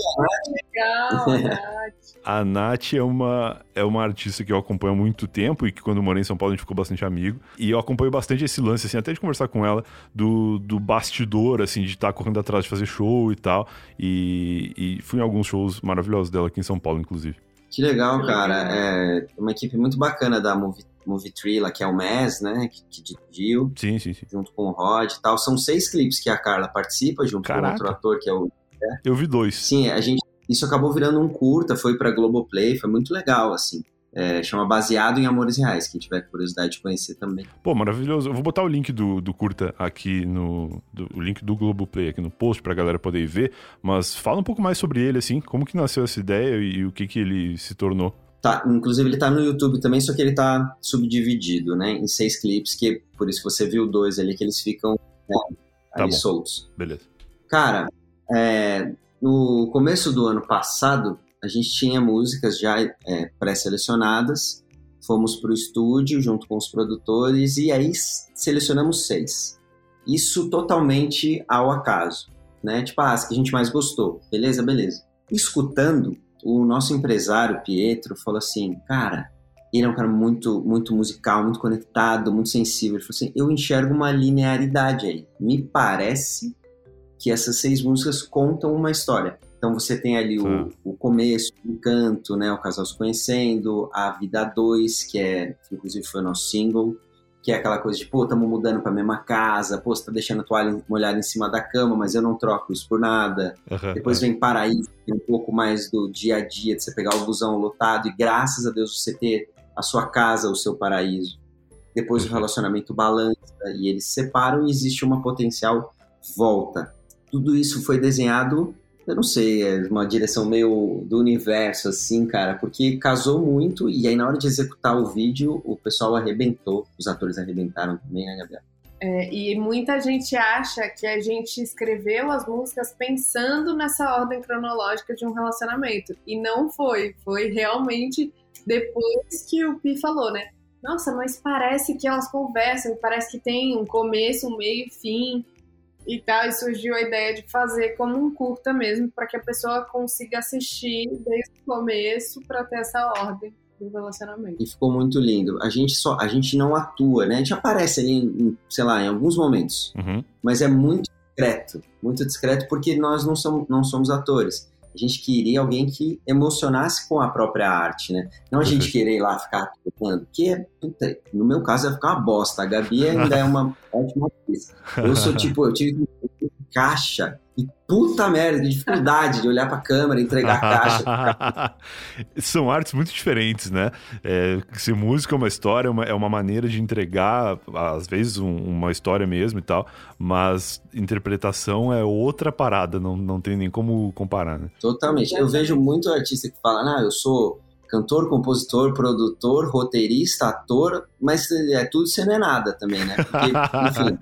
legal, [LAUGHS] Nath. A Nath é uma, é uma artista que eu acompanho há muito tempo e que quando eu morei em São Paulo a gente ficou bastante amigo. E eu acompanho bastante esse lance, assim, até de conversar com ela, do, do bastidor, assim, de estar tá correndo atrás de fazer show e tal. E, e fui em alguns shows maravilhosos dela aqui em São Paulo, inclusive. Que legal, cara. É uma equipe muito bacana da Movie, Movie Tree, lá, que é o Mez, né? Que, que dirigiu. Sim, sim, sim. Junto com o Rod e tal. São seis clipes que a Carla participa, junto Caraca. com outro ator, que é o. É. Eu vi dois. Sim, a gente. Isso acabou virando um curta, foi pra Globoplay, foi muito legal, assim. É, chama Baseado em Amores Reais, quem tiver curiosidade de conhecer também. Pô, maravilhoso. Eu vou botar o link do, do curta aqui no. Do, o link do Globoplay aqui no post pra galera poder ver. Mas fala um pouco mais sobre ele, assim, como que nasceu essa ideia e, e o que que ele se tornou. Tá, inclusive ele tá no YouTube também, só que ele tá subdividido, né? Em seis clipes, que por isso você viu dois ali, que eles ficam né, tá soltos. Beleza. Cara, é, no começo do ano passado, a gente tinha músicas já é, pré-selecionadas, fomos pro estúdio junto com os produtores e aí selecionamos seis. Isso totalmente ao acaso, né? Tipo, ah, as que a gente mais gostou. Beleza, beleza. Escutando, o nosso empresário, Pietro, falou assim, cara, ele é um cara muito, muito musical, muito conectado, muito sensível. Ele falou assim, eu enxergo uma linearidade aí. Me parece que essas seis músicas contam uma história. Então você tem ali o, o, começo, o canto, né, o casal se conhecendo, a vida 2, que é, inclusive foi o nosso single, que é aquela coisa de, pô, estamos mudando para a mesma casa, pô, você tá deixando a toalha molhada em cima da cama, mas eu não troco isso por nada. Uhum, Depois uhum. vem Paraíso, tem um pouco mais do dia a dia, de você pegar o busão lotado e graças a Deus você ter a sua casa, o seu paraíso. Depois uhum. o relacionamento balança e eles se separam e existe uma potencial volta. Tudo isso foi desenhado eu não sei, é uma direção meio do universo, assim, cara, porque casou muito e aí na hora de executar o vídeo, o pessoal arrebentou, os atores arrebentaram também, né, Gabriel? É, e muita gente acha que a gente escreveu as músicas pensando nessa ordem cronológica de um relacionamento. E não foi. Foi realmente depois que o Pi falou, né? Nossa, mas parece que elas conversam, parece que tem um começo, um meio e fim e tal, e surgiu a ideia de fazer como um curta mesmo, para que a pessoa consiga assistir desde o começo para ter essa ordem do relacionamento. E ficou muito lindo. A gente só, a gente não atua, né? A gente aparece ali, em, sei lá, em alguns momentos, uhum. mas é muito discreto, muito discreto porque nós não somos, não somos atores. A gente queria alguém que emocionasse com a própria arte, né? Não a gente querer ir lá ficar porque, puta, no meu caso, vai ficar uma bosta. A Gabi ainda é uma [LAUGHS] ótima atriz. Eu sou tipo, eu tive caixa E puta merda, que dificuldade de olhar pra câmera, entregar a caixa. [LAUGHS] São artes muito diferentes, né? É, se música é uma história, é uma, é uma maneira de entregar, às vezes, um, uma história mesmo e tal, mas interpretação é outra parada, não, não tem nem como comparar, né? Totalmente. Eu vejo muito artista que fala, ah, eu sou cantor, compositor, produtor, roteirista, ator, mas é tudo você não é nada também, né? Porque, enfim.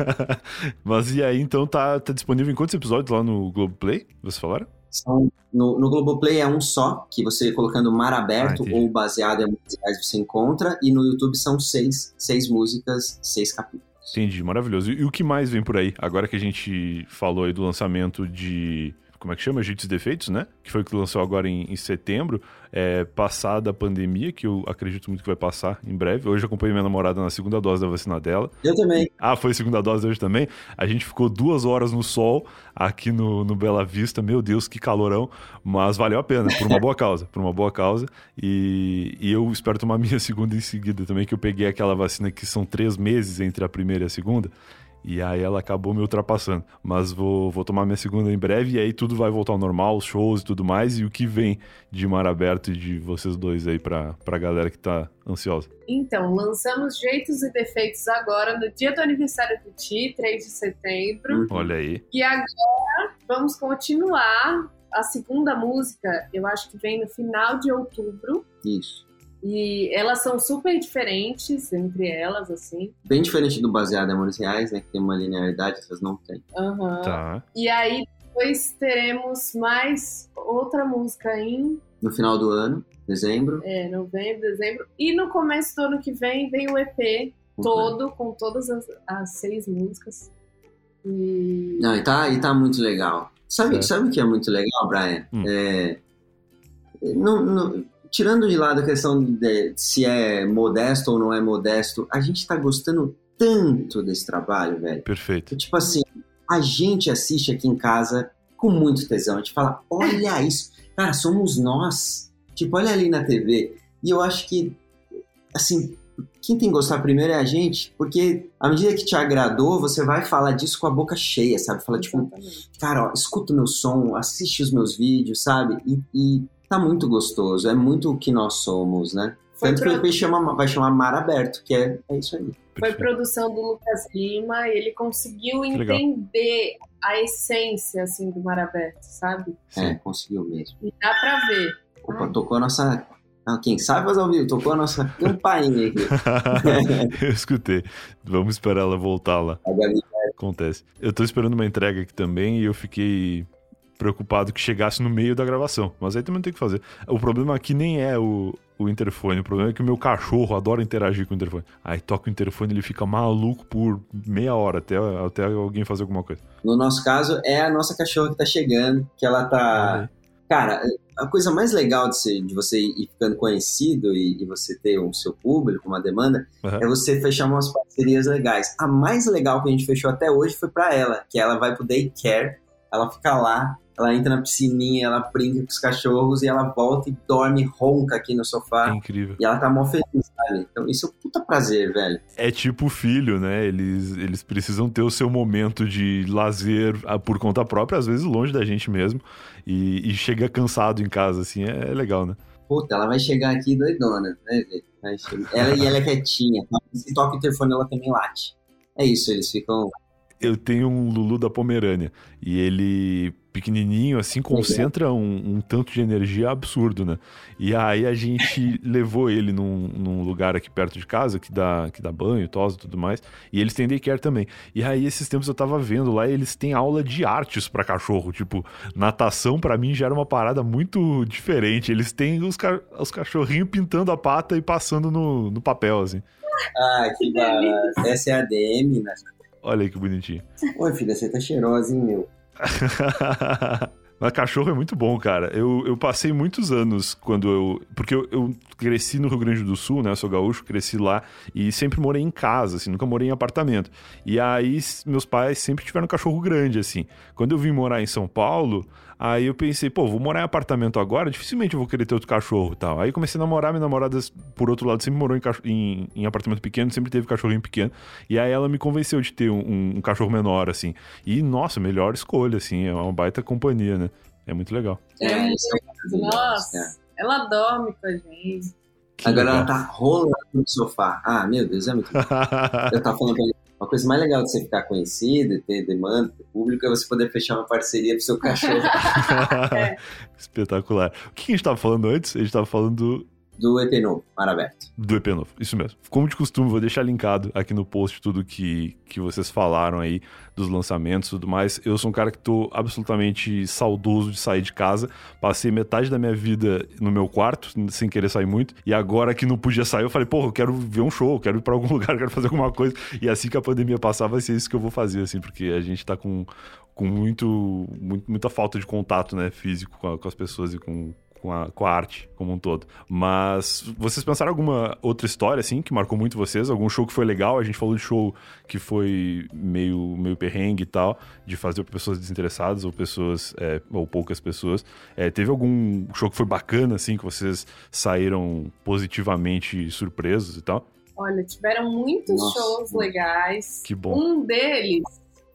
[LAUGHS] mas e aí, então, tá, tá disponível em quantos episódios lá no Globoplay? Vocês falaram? São, no, no Globoplay é um só, que você colocando mar aberto ah, ou baseado em musicais você encontra, e no YouTube são seis, seis músicas, seis capítulos. Entendi, maravilhoso. E, e o que mais vem por aí? Agora que a gente falou aí do lançamento de como é que chama? Jitos Defeitos, né? Que foi o que lançou agora em, em setembro, é, passada a pandemia, que eu acredito muito que vai passar em breve. Hoje eu acompanhei minha namorada na segunda dose da vacina dela. Eu também. Ah, foi a segunda dose hoje também. A gente ficou duas horas no sol aqui no, no Bela Vista. Meu Deus, que calorão. Mas valeu a pena, por uma boa causa. Por uma boa causa. E, e eu espero tomar minha [LAUGHS] segunda em seguida também, que eu peguei aquela vacina que são três meses entre a primeira e a segunda. E aí ela acabou me ultrapassando. Mas vou, vou tomar minha segunda em breve e aí tudo vai voltar ao normal, os shows e tudo mais. E o que vem de Mar Aberto e de vocês dois aí pra, pra galera que tá ansiosa? Então, lançamos Jeitos e Defeitos agora no dia do aniversário do Ti, 3 de setembro. Uhum. Olha aí. E agora vamos continuar. A segunda música, eu acho que vem no final de outubro. Isso. E elas são super diferentes entre elas, assim. Bem diferente do baseado em Amores Reais, né? Que tem uma linearidade, essas não tem. Uhum. Tá. E aí depois teremos mais outra música em. No final do ano, dezembro. É, novembro, dezembro. E no começo do ano que vem vem o EP todo, com todas as, as seis músicas. E... Não, e tá, e tá muito legal. Sabe, sabe o que é muito legal, Brian? Hum. É, não, não, tirando de lado a questão de se é modesto ou não é modesto, a gente tá gostando tanto desse trabalho, velho. Perfeito. Tipo assim, a gente assiste aqui em casa com muito tesão. A gente fala, olha isso. Cara, somos nós. Tipo, olha ali na TV. E eu acho que, assim, quem tem que gostar primeiro é a gente, porque à medida que te agradou, você vai falar disso com a boca cheia, sabe? Fala, tipo, cara, ó, escuta o meu som, assiste os meus vídeos, sabe? E, e tá muito gostoso, é muito o que nós somos, né? Foi Tanto pro... que o EP chama, vai chamar Mar Aberto, que é, é isso aí. Foi produção do Lucas Lima e ele conseguiu entender a essência, assim, do Mar Aberto, sabe? É, conseguiu mesmo. E dá pra ver. Opa, Ai. tocou a nossa... Ah, quem sabe fazer ao vivo, tocou a nossa campainha aqui. [LAUGHS] Eu escutei. Vamos esperar ela voltar lá. Acontece. Eu tô esperando uma entrega aqui também e eu fiquei preocupado que chegasse no meio da gravação. Mas aí também não tem o que fazer. O problema aqui nem é o, o interfone. O problema é que o meu cachorro adora interagir com o interfone. Aí toca o interfone ele fica maluco por meia hora até, até alguém fazer alguma coisa. No nosso caso, é a nossa cachorra que tá chegando, que ela tá. Cara, a coisa mais legal de, ser, de você ir ficando conhecido e, e, você ter o seu público, uma demanda, uhum. é você fechar umas parcerias legais. A mais legal que a gente fechou até hoje foi para ela, que ela vai pro daycare, ela fica lá ela entra na piscininha, ela brinca com os cachorros e ela volta e dorme ronca aqui no sofá. É incrível. E ela tá mó feliz, sabe? Então isso é um puta prazer, velho. É tipo filho, né? Eles, eles precisam ter o seu momento de lazer ah, por conta própria, às vezes longe da gente mesmo. E, e chega cansado em casa, assim, é, é legal, né? Puta, ela vai chegar aqui doidona, né? Ela e ela é quietinha. Se toca o interfone, ela também late. É isso, eles ficam eu tenho um Lulu da Pomerânia e ele pequenininho assim concentra um, um, tanto de energia absurdo, né? E aí a gente [LAUGHS] levou ele num, num, lugar aqui perto de casa que dá, que dá banho, tosa e tudo mais. E eles têm daycare também. E aí esses tempos eu tava vendo lá, eles têm aula de artes para cachorro, tipo, natação para mim já era uma parada muito diferente. Eles têm os, ca os cachorrinhos pintando a pata e passando no, no papel assim. Ah, que barato. Essa é a DM, né? Olha aí que bonitinho. [LAUGHS] Oi, filha, você tá cheirosa, hein, meu? [LAUGHS] Mas cachorro é muito bom, cara. Eu, eu passei muitos anos quando eu. Porque eu, eu, cresci no Rio Grande do Sul, né? Eu sou gaúcho, cresci lá e sempre morei em casa, assim, nunca morei em apartamento. E aí meus pais sempre tiveram um cachorro grande, assim. Quando eu vim morar em São Paulo, Aí eu pensei, pô, vou morar em apartamento agora, dificilmente eu vou querer ter outro cachorro e tal. Aí comecei a namorar, minha namorada, por outro lado, sempre morou em, em, em apartamento pequeno, sempre teve cachorrinho pequeno. E aí ela me convenceu de ter um, um, cachorro menor, assim. E, nossa, melhor escolha, assim, é uma baita companhia, né? É muito legal. É, é nossa, é. ela dorme com a gente. Que Agora legal. ela tá rolando no sofá. Ah, meu Deus, é muito [LAUGHS] Eu tava falando pra ele, uma coisa mais legal de você ficar conhecido, ter demanda, ter público, é você poder fechar uma parceria pro seu cachorro. [LAUGHS] é. Espetacular. O que a gente tava falando antes? A gente tava falando do EP novo, Mar Aberto. Do EP novo, isso mesmo. Como de costume, vou deixar linkado aqui no post tudo que, que vocês falaram aí dos lançamentos e tudo mais. Eu sou um cara que tô absolutamente saudoso de sair de casa. Passei metade da minha vida no meu quarto, sem querer sair muito. E agora que não podia sair, eu falei, porra, eu quero ver um show, quero ir pra algum [LAUGHS] lugar, quero fazer alguma coisa. E assim que a pandemia passar, vai ser isso que eu vou fazer, assim, porque a gente tá com, com muito, muito, muita falta de contato, né, físico com, a, com as pessoas e com, com a, com a arte como um todo. Mas vocês pensaram alguma outra história, assim, que marcou muito vocês? Algum show que foi legal? A gente falou de show que foi meio, meio perrengue e tal, de fazer para pessoas desinteressadas ou pessoas, é, ou poucas pessoas. É, teve algum show que foi bacana, assim, que vocês saíram positivamente surpresos e tal? Olha, tiveram muitos Nossa. shows legais. Que bom. Um deles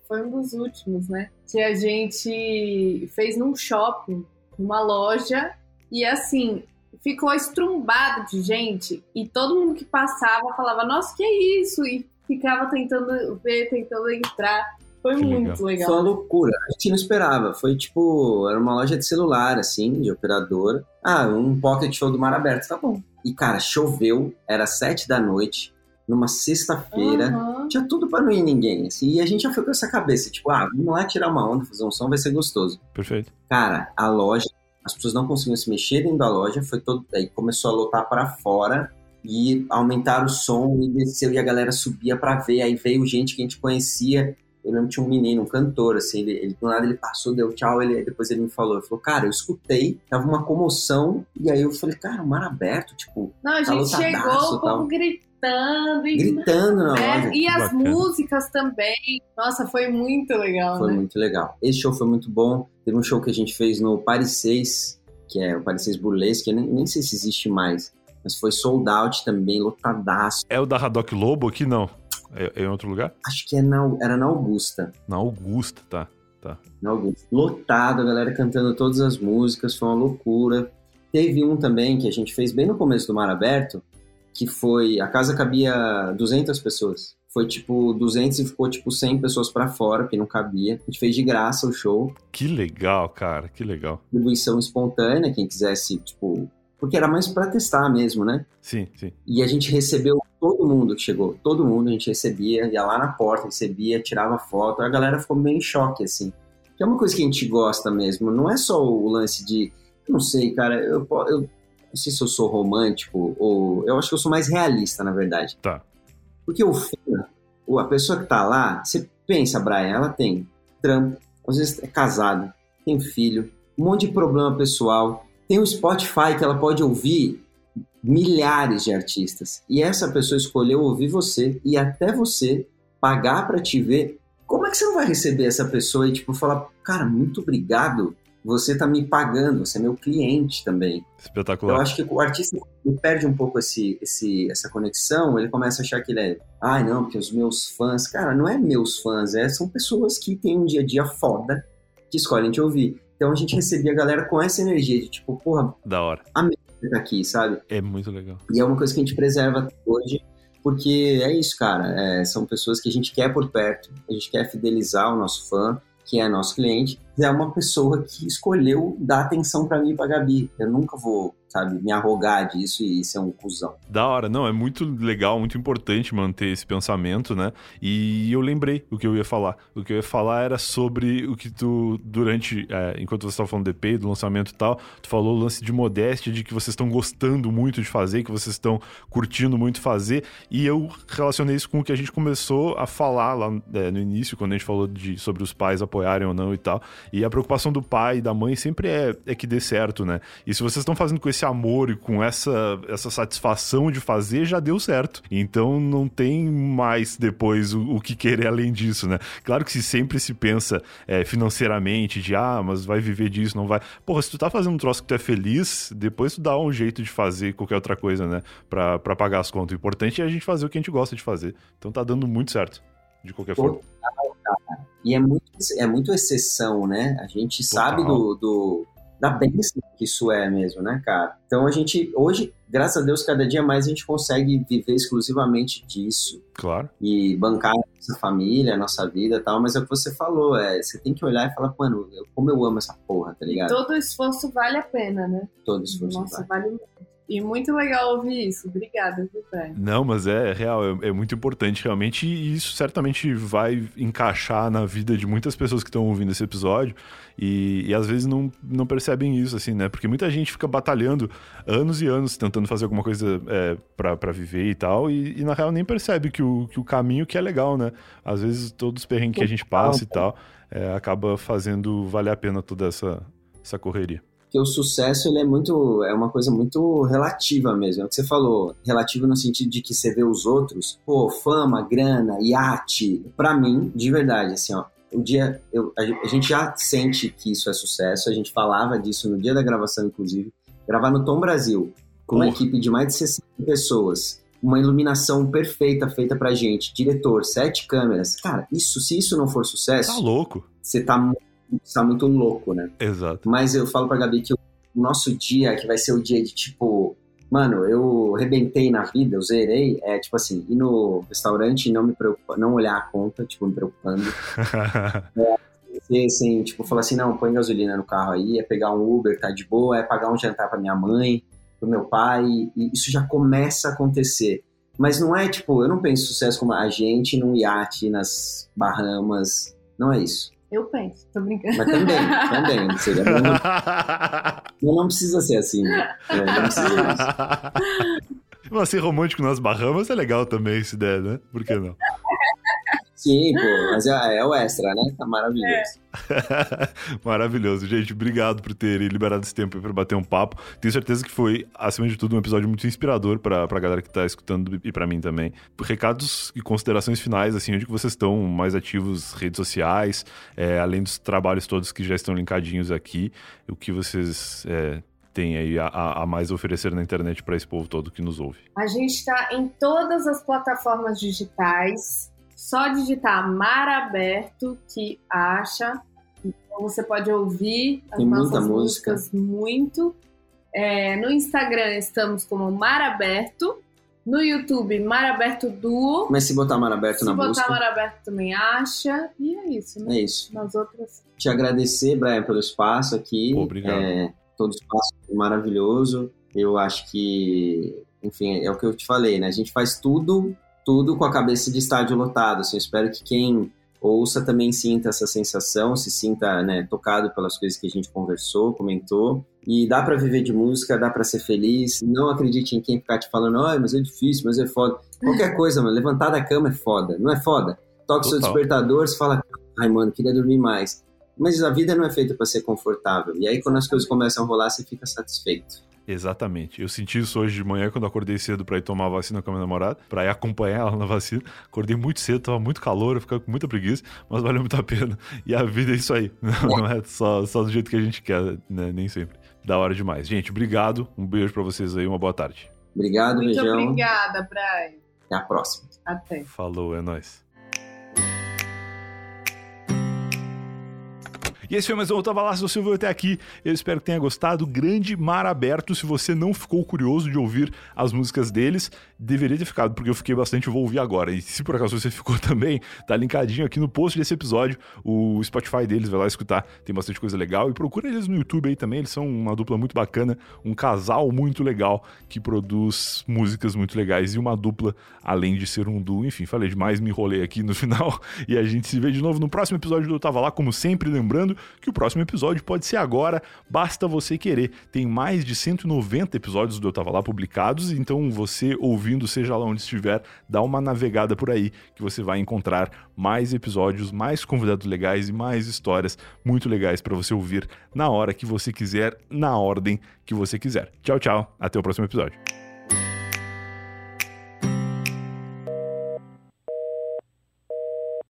foi um dos últimos, né? Que a gente fez num shopping, numa loja e assim, ficou estrumbado de gente e todo mundo que passava falava: Nossa, que é isso? E ficava tentando ver, tentando entrar. Foi que muito legal. legal. Foi uma loucura. A gente não esperava. Foi tipo, era uma loja de celular, assim, de operadora. Ah, um pocket show do mar aberto, tá bom. E, cara, choveu, era sete da noite, numa sexta-feira. Uhum. Tinha tudo para não ir ninguém, assim. E a gente já foi com essa cabeça, tipo, ah, vamos lá tirar uma onda, fazer um som, vai ser gostoso. Perfeito. Cara, a loja as pessoas não conseguiam se mexer dentro da loja, foi todo, aí começou a lotar para fora e aumentar o som e desceu e a galera subia para ver, aí veio gente que a gente conhecia, eu lembro que tinha um menino, um cantor, assim, ele, ele do nada ele passou, deu tchau, ele, depois ele me falou, ele falou, cara, eu escutei, tava uma comoção, e aí eu falei, cara, mar aberto, tipo, Não, a tá gente chegou, o povo gritando, e, gritando na é, loja. E as bacana. músicas também, nossa, foi muito legal, Foi né? muito legal. Esse show foi muito bom, teve um show que a gente fez no Paris 6, que é o Paris 6 Burlesque, nem, nem sei se existe mais, mas foi sold out também, lotadaço. É o da Haddock Lobo aqui? Não. É, é, em outro lugar? Acho que é na, era na Augusta. Na Augusta, tá. tá. Na Augusta. Lotado, a galera cantando todas as músicas, foi uma loucura. Teve um também que a gente fez bem no começo do Mar Aberto, que foi. A casa cabia 200 pessoas. Foi tipo 200 e ficou tipo 100 pessoas para fora, que não cabia. A gente fez de graça o show. Que legal, cara, que legal. Distribuição espontânea, quem quisesse, tipo. Porque era mais para testar mesmo, né? Sim, sim. E a gente recebeu todo mundo que chegou, todo mundo a gente recebia, ia lá na porta, recebia, tirava foto. A galera ficou meio em choque, assim. Que é uma coisa que a gente gosta mesmo. Não é só o lance de. Não sei, cara, eu, eu não sei se eu sou romântico ou. Eu acho que eu sou mais realista, na verdade. Tá. Porque o fã, a pessoa que tá lá, você pensa, Brian, ela tem trampo, às vezes é casada, tem filho, um monte de problema pessoal, tem o Spotify que ela pode ouvir milhares de artistas. E essa pessoa escolheu ouvir você e até você pagar para te ver. Como é que você não vai receber essa pessoa e tipo falar, cara, muito obrigado você está me pagando, você é meu cliente também. Espetacular. Eu acho que o artista perde um pouco esse, esse, essa conexão, ele começa a achar que ele é, ai ah, não, porque os meus fãs, cara, não é meus fãs, é, são pessoas que têm um dia a dia foda que escolhem te ouvir. Então a gente recebia a galera com essa energia de tipo, porra, da hora. A tá aqui, sabe? É muito legal. E é uma coisa que a gente preserva hoje, porque é isso, cara. É, são pessoas que a gente quer por perto, a gente quer fidelizar o nosso fã, que é nosso cliente, é uma pessoa que escolheu dar atenção para mim e pra Gabi. Eu nunca vou sabe, me arrogar disso e ser um cuzão. Da hora, não, é muito legal, muito importante manter esse pensamento, né? E eu lembrei o que eu ia falar. O que eu ia falar era sobre o que tu, durante, é, enquanto você estava falando do EP, do lançamento e tal, tu falou o lance de modéstia, de que vocês estão gostando muito de fazer, que vocês estão curtindo muito fazer, e eu relacionei isso com o que a gente começou a falar lá é, no início, quando a gente falou de, sobre os pais apoiarem ou não e tal, e a preocupação do pai e da mãe sempre é, é que dê certo, né? E se vocês estão fazendo com esse esse amor e com essa, essa satisfação de fazer, já deu certo. Então não tem mais depois o, o que querer além disso, né? Claro que se sempre se pensa é, financeiramente, de ah, mas vai viver disso, não vai. Porra, se tu tá fazendo um troço que tu é feliz, depois tu dá um jeito de fazer qualquer outra coisa, né? Pra, pra pagar as contas. O importante é a gente fazer o que a gente gosta de fazer. Então tá dando muito certo, de qualquer Total, forma. Cara. E é muito, é muito exceção, né? A gente Total. sabe do, do da bênção que isso é mesmo, né, cara? Então a gente, hoje, graças a Deus, cada dia mais a gente consegue viver exclusivamente disso. Claro. E bancar a nossa família, a nossa vida e tal, mas é o que você falou, é, você tem que olhar e falar, mano, como eu amo essa porra, tá ligado? E todo esforço vale a pena, né? Todo esforço Nossa, vale. vale muito. E muito legal ouvir isso. Obrigada, Vitor. Não, mas é, é real, é, é, muito importante realmente, e isso certamente vai encaixar na vida de muitas pessoas que estão ouvindo esse episódio. E, e, às vezes não, não percebem isso, assim, né? Porque muita gente fica batalhando anos e anos tentando fazer alguma coisa é, para viver e tal, e, e, na real nem percebe que o, que o caminho que é legal, né? Às vezes todos os perrengues que a gente passa e tal, é, acaba fazendo valer a pena toda essa, essa correria que o sucesso ele é muito é uma coisa muito relativa mesmo. É o que você falou, relativo no sentido de que você vê os outros, pô, fama, grana, iate. Para mim, de verdade, assim, ó, o dia eu, a gente já sente que isso é sucesso. A gente falava disso no dia da gravação, inclusive, gravar no Tom Brasil com uma equipe de mais de 60 pessoas. Uma iluminação perfeita feita pra gente, diretor, sete câmeras. Cara, isso, se isso não for sucesso. Tá louco. Você tá está muito louco, né? Exato. Mas eu falo pra Gabi que o nosso dia, que vai ser o dia de tipo, mano, eu rebentei na vida, eu zerei, é tipo assim, ir no restaurante e não me preocupar, não olhar a conta, tipo, me preocupando. [LAUGHS] é, assim, tipo, falar assim, não, põe gasolina no carro aí, é pegar um Uber, tá de boa, é pagar um jantar pra minha mãe, pro meu pai, e isso já começa a acontecer. Mas não é tipo, eu não penso sucesso como a gente num iate nas Bahamas, não é isso. Eu penso, tô brincando. Mas também, também. Seria bom. [LAUGHS] Não, não precisa ser assim. Né? É, não precisa isso. Mas ser romântico nas Bahamas é legal também, se der, né? Por que não? Sim, pô, mas é, é o extra, né? Tá maravilhoso. É. [LAUGHS] maravilhoso, gente. Obrigado por terem liberado esse tempo para bater um papo. Tenho certeza que foi, acima de tudo, um episódio muito inspirador pra, pra galera que tá escutando e para mim também. Recados e considerações finais, assim, onde que vocês estão mais ativos, redes sociais, é, além dos trabalhos todos que já estão linkadinhos aqui, o que vocês é, tem aí a, a, mais oferecer na internet para esse povo todo que nos ouve? A gente está em todas as plataformas digitais. Só digitar Mar Aberto que acha. Então você pode ouvir as Tem nossas músicas muito. É, no Instagram estamos como Mar Aberto. No YouTube, Mar Aberto Duo. Mas se botar Mar Aberto se na busca... Se botar Mar Aberto também acha. E é isso, né? É isso. Nas outras... Te agradecer, Brian, pelo espaço aqui. Obrigado. É, todo espaço maravilhoso. Eu acho que, enfim, é o que eu te falei, né? A gente faz tudo tudo com a cabeça de estádio lotado. Assim, eu espero que quem ouça também sinta essa sensação, se sinta né, tocado pelas coisas que a gente conversou, comentou. E dá para viver de música, dá para ser feliz. Não acredite em quem ficar te falando, ai, mas é difícil, mas é foda. Qualquer coisa, mano, levantar da cama é foda, não é foda? Toca o seu despertador, você fala, ai, mano, queria dormir mais. Mas a vida não é feita para ser confortável. E aí, quando as coisas começam a rolar, você fica satisfeito. Exatamente. Eu senti isso hoje de manhã quando acordei cedo para ir tomar a vacina com a minha namorada, para ir acompanhar ela na vacina. Acordei muito cedo, tava muito calor, eu ficava com muita preguiça, mas valeu muito a pena. E a vida é isso aí. [LAUGHS] Não, é só, só do jeito que a gente quer, né? Nem sempre. Da hora demais. Gente, obrigado. Um beijo para vocês aí, uma boa tarde. Obrigado, Muito beijão. obrigada, Brian. Até a próxima. Até. Falou, é nóis. E esse foi mais um Lá, se você ouviu até aqui, eu espero que tenha gostado. Grande Mar Aberto, se você não ficou curioso de ouvir as músicas deles, deveria ter ficado, porque eu fiquei bastante, eu vou ouvir agora. E se por acaso você [LAUGHS] ficou também, tá linkadinho aqui no post desse episódio, o Spotify deles, vai lá escutar, tem bastante coisa legal. E procura eles no YouTube aí também, eles são uma dupla muito bacana, um casal muito legal, que produz músicas muito legais, e uma dupla, além de ser um duo. Enfim, falei demais, me enrolei aqui no [LAUGHS] final, e a gente se vê de novo no próximo episódio do Eu Tava Lá, como sempre, lembrando que o próximo episódio pode ser agora, basta você querer. Tem mais de 190 episódios do Eu Tava Lá publicados, então você ouvindo, seja lá onde estiver, dá uma navegada por aí que você vai encontrar mais episódios, mais convidados legais e mais histórias muito legais para você ouvir na hora que você quiser, na ordem que você quiser. Tchau, tchau. Até o próximo episódio.